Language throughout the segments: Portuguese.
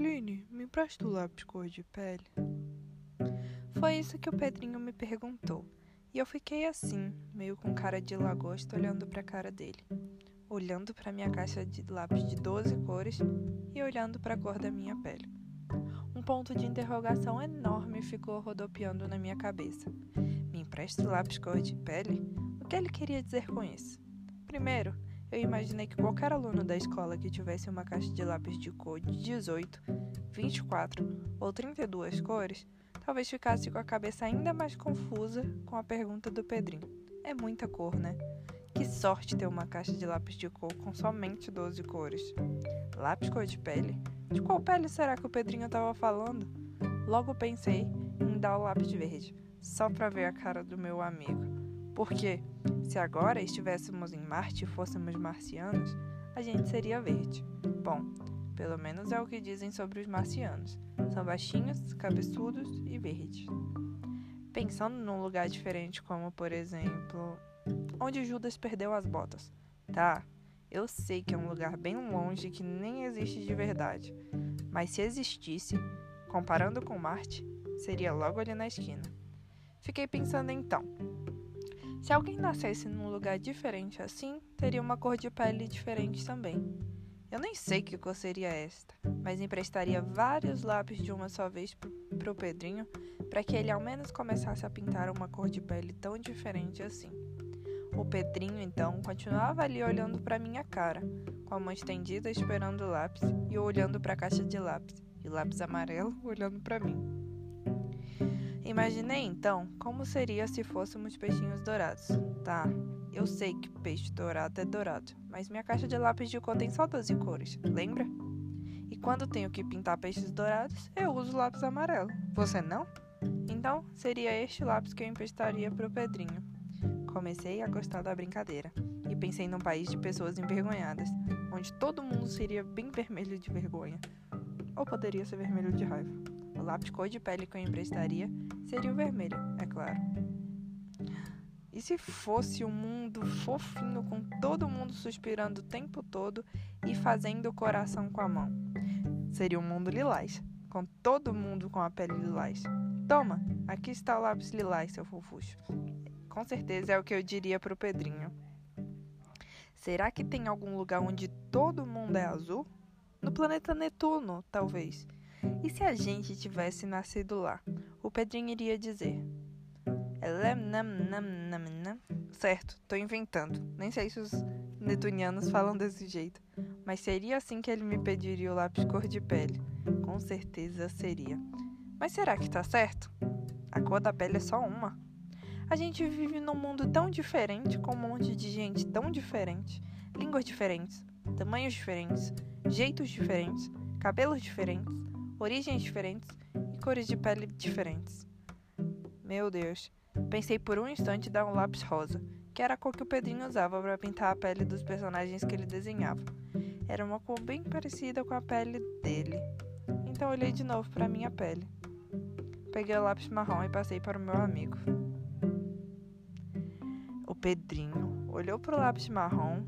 Aline, me empresta o lápis cor de pele? Foi isso que o Pedrinho me perguntou. E eu fiquei assim, meio com cara de lagosta, olhando para a cara dele, olhando para minha caixa de lápis de 12 cores e olhando para a cor da minha pele. Um ponto de interrogação enorme ficou rodopiando na minha cabeça. Me empresta o lápis cor de pele? O que ele queria dizer com isso? Primeiro, eu imaginei que qualquer aluno da escola que tivesse uma caixa de lápis de cor de 18, 24 ou 32 cores, talvez ficasse com a cabeça ainda mais confusa com a pergunta do Pedrinho. É muita cor, né? Que sorte ter uma caixa de lápis de cor com somente 12 cores. Lápis cor de pele? De qual pele será que o Pedrinho estava falando? Logo pensei em dar o lápis verde, só para ver a cara do meu amigo. Porque se agora estivéssemos em Marte e fôssemos marcianos, a gente seria verde. Bom, pelo menos é o que dizem sobre os marcianos. São baixinhos, cabeçudos e verdes. Pensando num lugar diferente, como por exemplo, onde Judas perdeu as botas. Tá, eu sei que é um lugar bem longe que nem existe de verdade, mas se existisse, comparando com Marte, seria logo ali na esquina. Fiquei pensando então, se alguém nascesse num lugar diferente assim, teria uma cor de pele diferente também. Eu nem sei que cor seria esta, mas emprestaria vários lápis de uma só vez pro Pedrinho para que ele ao menos começasse a pintar uma cor de pele tão diferente assim. O Pedrinho então continuava ali olhando para minha cara, com a mão estendida esperando o lápis e olhando para a caixa de lápis, e o lápis amarelo olhando para mim. Imaginei então como seria se fôssemos peixinhos dourados. Tá, eu sei que peixe dourado é dourado, mas minha caixa de lápis de cor tem só 12 cores, lembra? E quando tenho que pintar peixes dourados, eu uso lápis amarelo. Você não? Então, seria este lápis que eu emprestaria pro Pedrinho. Comecei a gostar da brincadeira e pensei num país de pessoas envergonhadas, onde todo mundo seria bem vermelho de vergonha. Ou poderia ser vermelho de raiva. O lápis cor de pele que eu emprestaria seria o vermelho, é claro. E se fosse um mundo fofinho com todo mundo suspirando o tempo todo e fazendo o coração com a mão? Seria um mundo lilás, com todo mundo com a pele lilás. Toma, aqui está o lápis lilás, seu fofucho. Com certeza é o que eu diria pro Pedrinho. Será que tem algum lugar onde todo mundo é azul? No planeta Netuno, talvez. E se a gente tivesse nascido lá? O Pedrinho iria dizer. Certo, tô inventando. Nem sei se os netunianos falam desse jeito. Mas seria assim que ele me pediria o lápis cor de pele. Com certeza seria. Mas será que tá certo? A cor da pele é só uma. A gente vive num mundo tão diferente, com um monte de gente tão diferente, línguas diferentes, tamanhos diferentes, jeitos diferentes, cabelos diferentes, origens diferentes e cores de pele diferentes. Meu Deus, pensei por um instante em dar um lápis rosa, que era a cor que o Pedrinho usava para pintar a pele dos personagens que ele desenhava. Era uma cor bem parecida com a pele dele. Então olhei de novo para minha pele. Peguei o lápis marrom e passei para o meu amigo. O Pedrinho olhou para o lápis marrom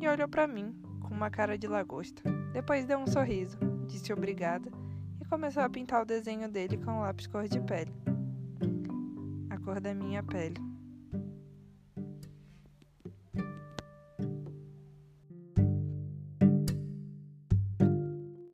e olhou para mim com uma cara de lagosta. Depois deu um sorriso, disse obrigada começou a pintar o desenho dele com lápis cor de pele. A cor da minha pele.